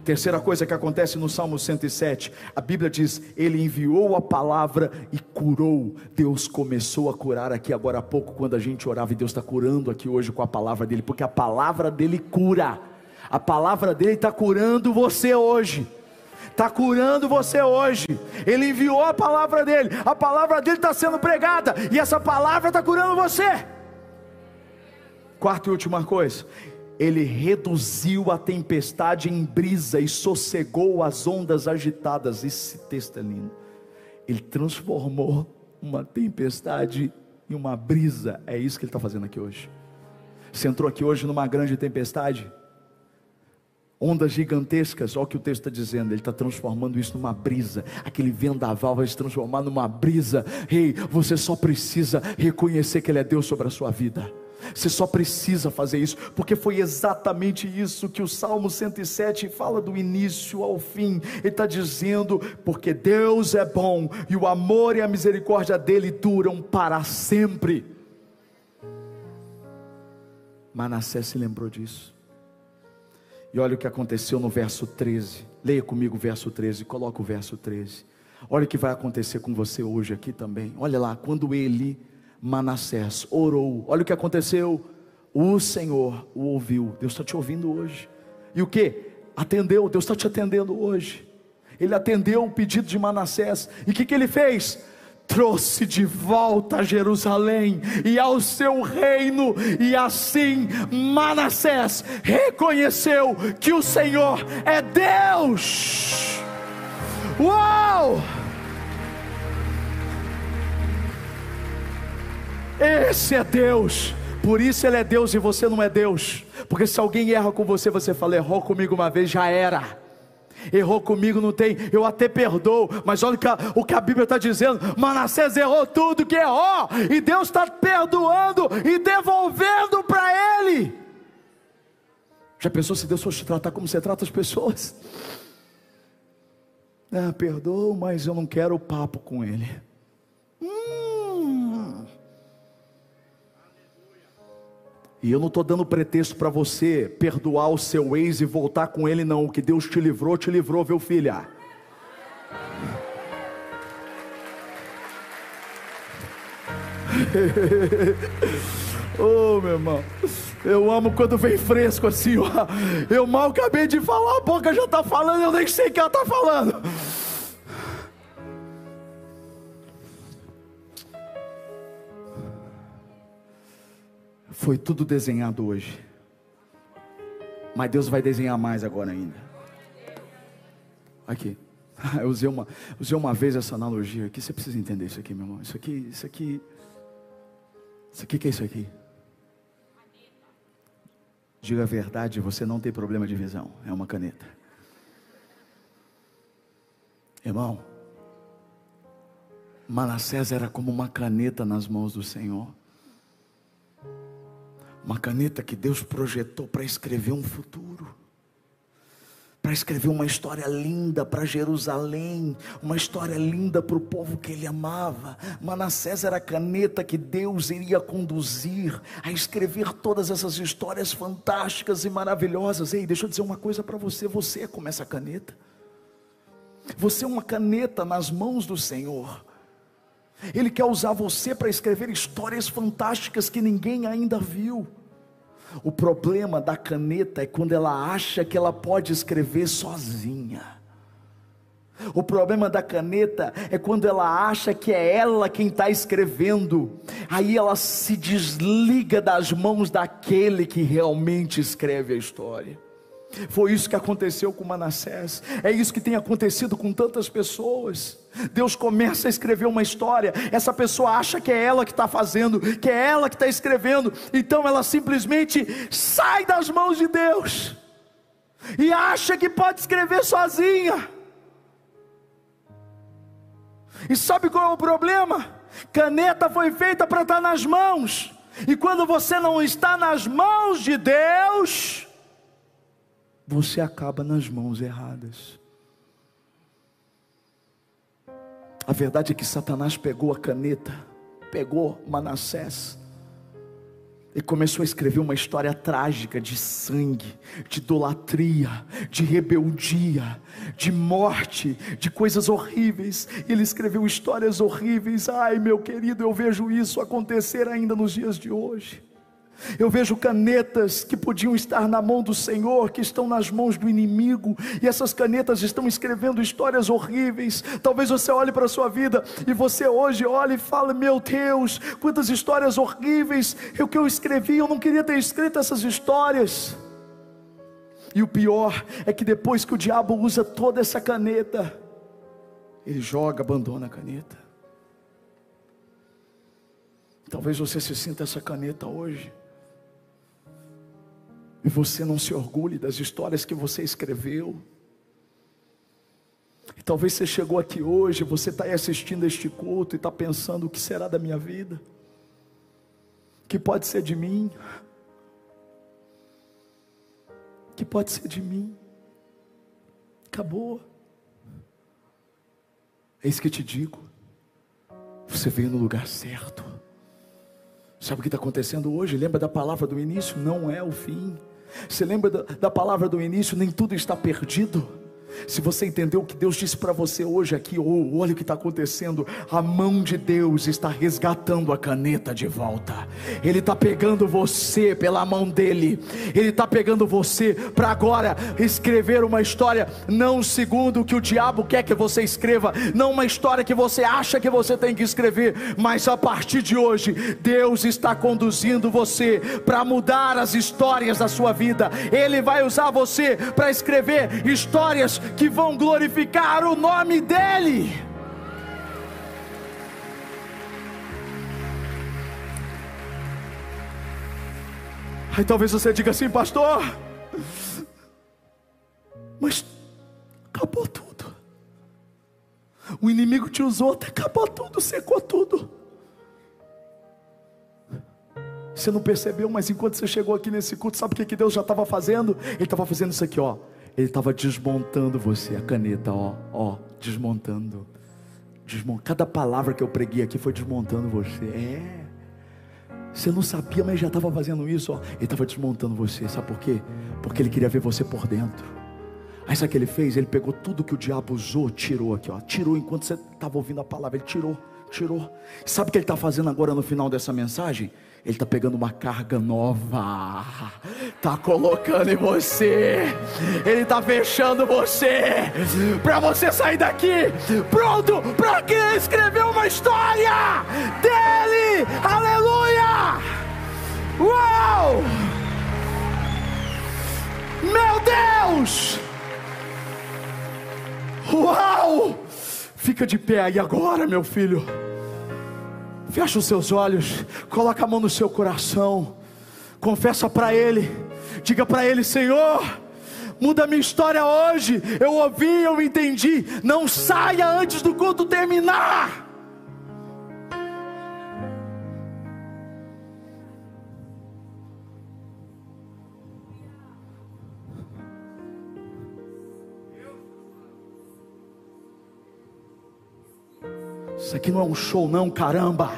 Speaker 1: Terceira coisa que acontece no Salmo 107, a Bíblia diz: Ele enviou a palavra e curou. Deus começou a curar aqui agora há pouco, quando a gente orava, e Deus está curando aqui hoje com a palavra dele, porque a palavra dele cura, a palavra dele está curando você hoje está curando você hoje. Ele enviou a palavra dele, a palavra dele está sendo pregada, e essa palavra está curando você. Quarta e última coisa, ele reduziu a tempestade em brisa e sossegou as ondas agitadas. Esse texto é lindo. Ele transformou uma tempestade em uma brisa. É isso que ele está fazendo aqui hoje. Você entrou aqui hoje numa grande tempestade, ondas gigantescas, olha o que o texto está dizendo, ele está transformando isso numa brisa, aquele vendaval vai se transformar numa brisa. Ei, você só precisa reconhecer que Ele é Deus sobre a sua vida. Você só precisa fazer isso, porque foi exatamente isso que o Salmo 107 fala do início ao fim. Ele está dizendo: porque Deus é bom e o amor e a misericórdia dele duram para sempre. Manassés se lembrou disso. E olha o que aconteceu no verso 13. Leia comigo o verso 13, coloca o verso 13. Olha o que vai acontecer com você hoje aqui também. Olha lá, quando ele Manassés orou. Olha o que aconteceu. O Senhor o ouviu. Deus está te ouvindo hoje. E o que? Atendeu. Deus está te atendendo hoje. Ele atendeu o pedido de Manassés. E o que, que ele fez? Trouxe de volta a Jerusalém e ao seu reino, e assim Manassés reconheceu que o Senhor é Deus. Uau! Esse é Deus. Por isso ele é Deus e você não é Deus. Porque se alguém erra com você, você fala, errou comigo uma vez, já era. Errou comigo, não tem, eu até perdoo, mas olha o que a, o que a Bíblia está dizendo: Manassés errou tudo que errou, e Deus está perdoando e devolvendo para ele. Já pensou se Deus fosse te tratar como você trata as pessoas? Ah, perdoo, mas eu não quero papo com ele. E eu não estou dando pretexto para você perdoar o seu ex e voltar com ele, não. O que Deus te livrou, te livrou, viu, filha? (laughs) oh, meu irmão, eu amo quando vem fresco assim, ó. Eu mal acabei de falar, a boca já está falando, eu nem sei o que ela está falando. Foi tudo desenhado hoje. Mas Deus vai desenhar mais agora ainda. Aqui. (laughs) Eu usei uma, usei uma vez essa analogia aqui. Você precisa entender isso aqui, meu irmão. Isso aqui, isso aqui. Isso aqui que é isso aqui? Diga a verdade, você não tem problema de visão. É uma caneta. Irmão, Manassés era como uma caneta nas mãos do Senhor. Uma caneta que Deus projetou para escrever um futuro, para escrever uma história linda para Jerusalém, uma história linda para o povo que ele amava. Manassés era a caneta que Deus iria conduzir a escrever todas essas histórias fantásticas e maravilhosas. Ei, deixa eu dizer uma coisa para você: você é como essa caneta. Você é uma caneta nas mãos do Senhor. Ele quer usar você para escrever histórias fantásticas que ninguém ainda viu. O problema da caneta é quando ela acha que ela pode escrever sozinha. O problema da caneta é quando ela acha que é ela quem está escrevendo, aí ela se desliga das mãos daquele que realmente escreve a história. Foi isso que aconteceu com Manassés, é isso que tem acontecido com tantas pessoas. Deus começa a escrever uma história, essa pessoa acha que é ela que está fazendo, que é ela que está escrevendo, então ela simplesmente sai das mãos de Deus e acha que pode escrever sozinha. E sabe qual é o problema? Caneta foi feita para estar nas mãos, e quando você não está nas mãos de Deus, você acaba nas mãos erradas. A verdade é que Satanás pegou a caneta, pegou Manassés e começou a escrever uma história trágica de sangue, de idolatria, de rebeldia, de morte, de coisas horríveis. Ele escreveu histórias horríveis. Ai, meu querido, eu vejo isso acontecer ainda nos dias de hoje. Eu vejo canetas que podiam estar na mão do Senhor, que estão nas mãos do inimigo, e essas canetas estão escrevendo histórias horríveis. Talvez você olhe para a sua vida e você hoje olhe e fale: Meu Deus, quantas histórias horríveis o que eu escrevi, eu não queria ter escrito essas histórias. E o pior é que depois que o diabo usa toda essa caneta, ele joga, abandona a caneta. Talvez você se sinta essa caneta hoje. E você não se orgulhe das histórias que você escreveu. E talvez você chegou aqui hoje, você está aí assistindo este culto e está pensando: o que será da minha vida? O que pode ser de mim? O que pode ser de mim? Acabou. É isso que eu te digo. Você veio no lugar certo. Sabe o que está acontecendo hoje? Lembra da palavra do início? Não é o fim. Você lembra da, da palavra do início? Nem tudo está perdido. Se você entendeu o que Deus disse para você hoje aqui, oh, olha o que está acontecendo. A mão de Deus está resgatando a caneta de volta. Ele está pegando você pela mão dele. Ele está pegando você para agora escrever uma história, não segundo o que o diabo quer que você escreva, não uma história que você acha que você tem que escrever, mas a partir de hoje, Deus está conduzindo você para mudar as histórias da sua vida. Ele vai usar você para escrever histórias que vão glorificar o nome dEle. Aí talvez você diga assim, pastor, mas acabou tudo. O inimigo te usou até acabou tudo, secou tudo. Você não percebeu, mas enquanto você chegou aqui nesse culto, sabe o que Deus já estava fazendo? Ele estava fazendo isso aqui, ó. Ele estava desmontando você, a caneta, ó, ó, desmontando. Desmont... Cada palavra que eu preguei aqui foi desmontando você. É. Você não sabia, mas já estava fazendo isso, ó. Ele estava desmontando você. Sabe por quê? Porque ele queria ver você por dentro. Aí sabe o que ele fez? Ele pegou tudo que o diabo usou, tirou aqui, ó. Tirou enquanto você estava ouvindo a palavra. Ele tirou, tirou. Sabe o que ele está fazendo agora no final dessa mensagem? Ele está pegando uma carga nova, está colocando em você, Ele está fechando você, para você sair daqui pronto para escrever uma história dele, aleluia! Uau! Meu Deus! Uau! Fica de pé aí agora, meu filho. Fecha os seus olhos, coloca a mão no seu coração, confessa para Ele, diga para Ele: Senhor, muda minha história hoje. Eu ouvi, eu entendi. Não saia antes do culto terminar. Isso aqui não é um show, não, caramba.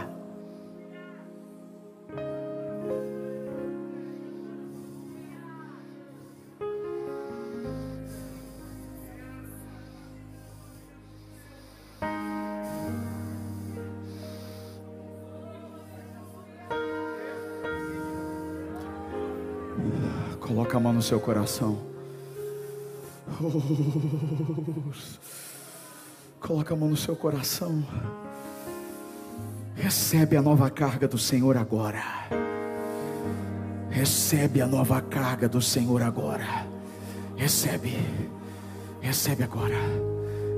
Speaker 1: Coloca a mão no seu coração. (laughs) Coloca a mão no seu coração. Recebe a nova carga do Senhor agora. Recebe a nova carga do Senhor agora. Recebe. Recebe agora.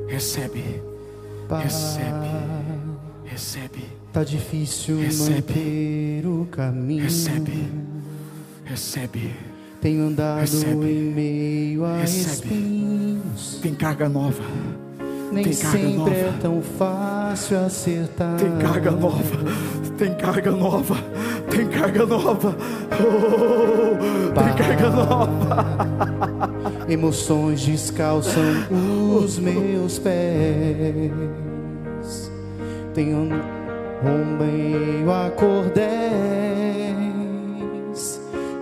Speaker 1: Recebe. Recebe. Recebe.
Speaker 2: Tá difícil recebe. manter o caminho.
Speaker 1: Recebe. Recebe.
Speaker 2: Tenho andado recebe. em meio a recebe. espinhos.
Speaker 1: Tem carga nova
Speaker 2: nem tem carga sempre nova. é tão fácil acertar.
Speaker 1: Tem carga nova, tem carga nova, tem carga nova, oh, tem carga nova. (laughs)
Speaker 2: Emoções descalçam os meus pés. Tenho um meio a cordéis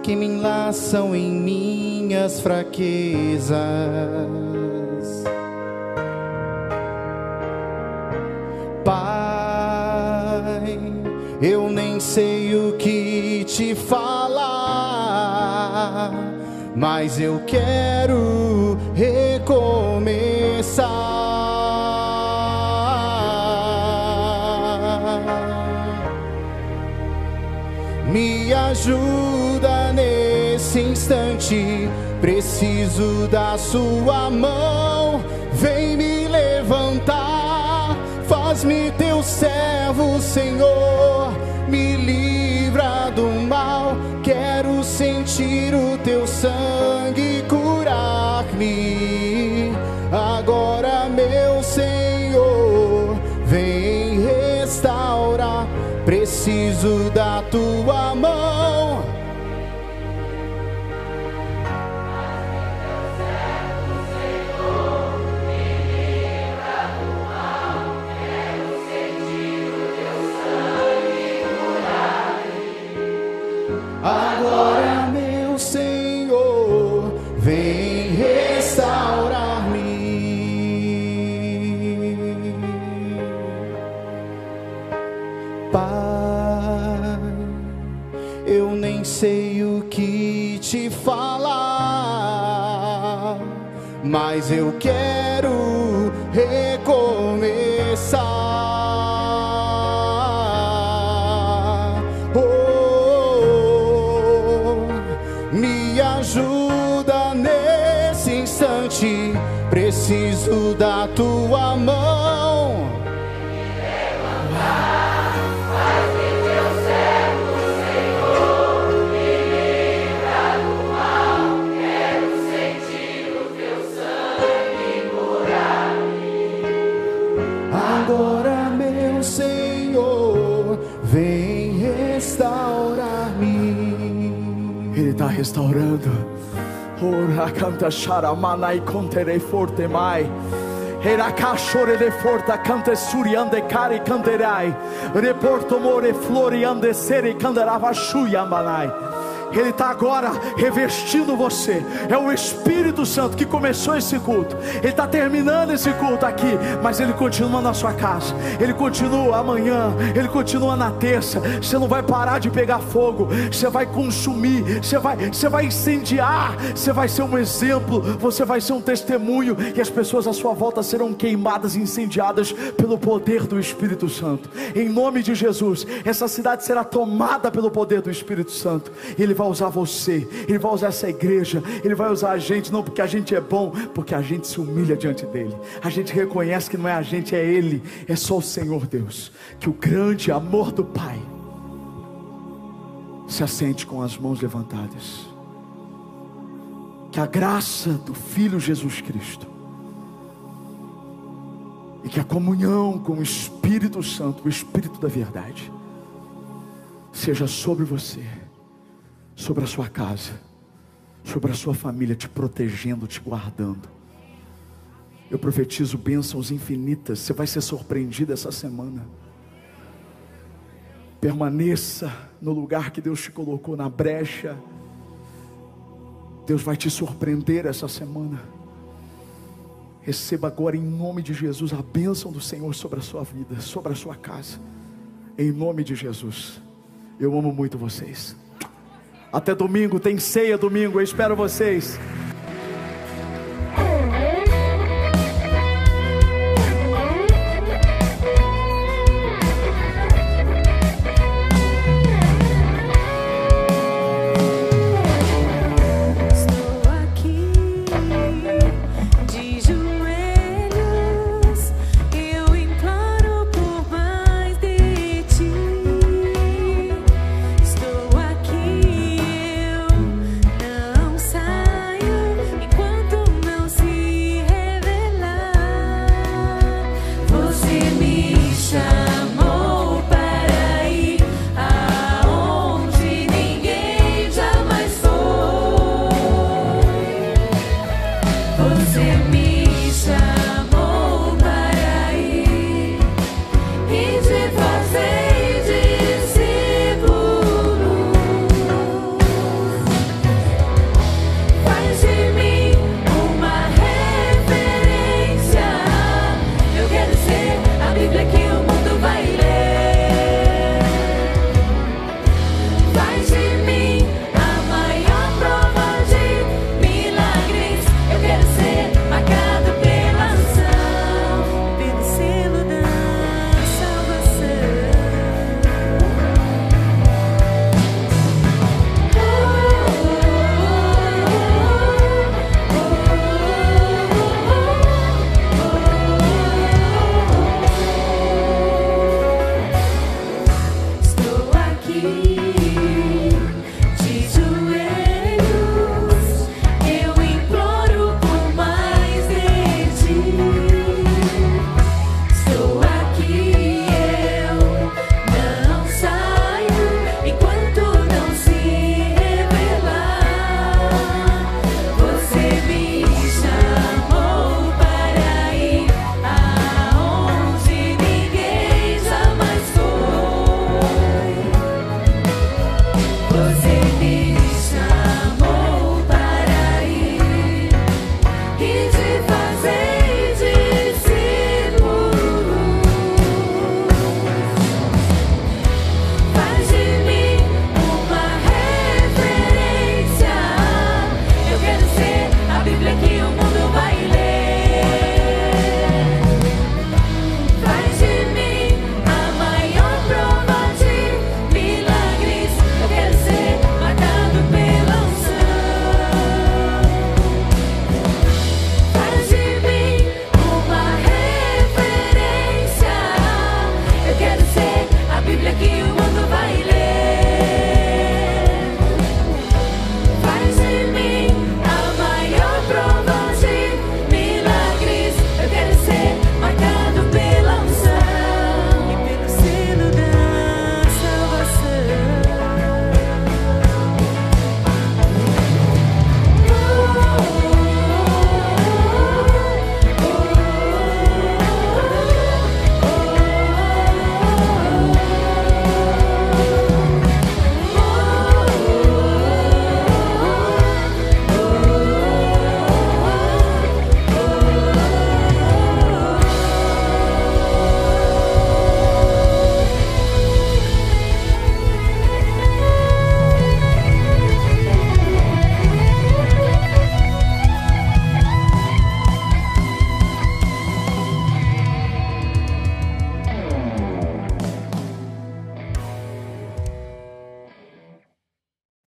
Speaker 2: que me enlaçam em minhas fraquezas eu nem sei o que te falar, mas eu quero recomeçar. Me ajuda nesse instante, preciso da sua mão, vem me levantar Faz-me teu servo, Senhor, me livra do mal. Quero sentir o teu sangue curar-me. Agora, meu Senhor, vem restaurar. Preciso da tua mão. Mas eu quero vem restaurar-me.
Speaker 1: Ele está restaurando. Ora canta charamanai conterei forte mai. Heracachore de forta cante suriande cari canterai. Reporto more floriande sere canderava manai. Ele está agora revestindo você. É o Espírito Santo que começou esse culto. Ele está terminando esse culto aqui, mas ele continua na sua casa. Ele continua amanhã. Ele continua na terça. Você não vai parar de pegar fogo. Você vai consumir. Você vai, você vai incendiar. Você vai ser um exemplo. Você vai ser um testemunho. E as pessoas à sua volta serão queimadas e incendiadas pelo poder do Espírito Santo. Em nome de Jesus, essa cidade será tomada pelo poder do Espírito Santo. Ele vai usar você, Ele vai usar essa igreja, Ele vai usar a gente, não porque a gente é bom, porque a gente se humilha diante dEle. A gente reconhece que não é a gente, é Ele, é só o Senhor Deus. Que o grande amor do Pai se assente com as mãos levantadas. Que a graça do Filho Jesus Cristo e que a comunhão com o Espírito Santo, o Espírito da verdade, seja sobre você sobre a sua casa, sobre a sua família, te protegendo, te guardando. Eu profetizo bênçãos infinitas. Você vai ser surpreendido essa semana. Permaneça no lugar que Deus te colocou, na brecha. Deus vai te surpreender essa semana. Receba agora, em nome de Jesus, a bênção do Senhor sobre a sua vida, sobre a sua casa. Em nome de Jesus. Eu amo muito vocês. Até domingo, tem ceia domingo, eu espero vocês.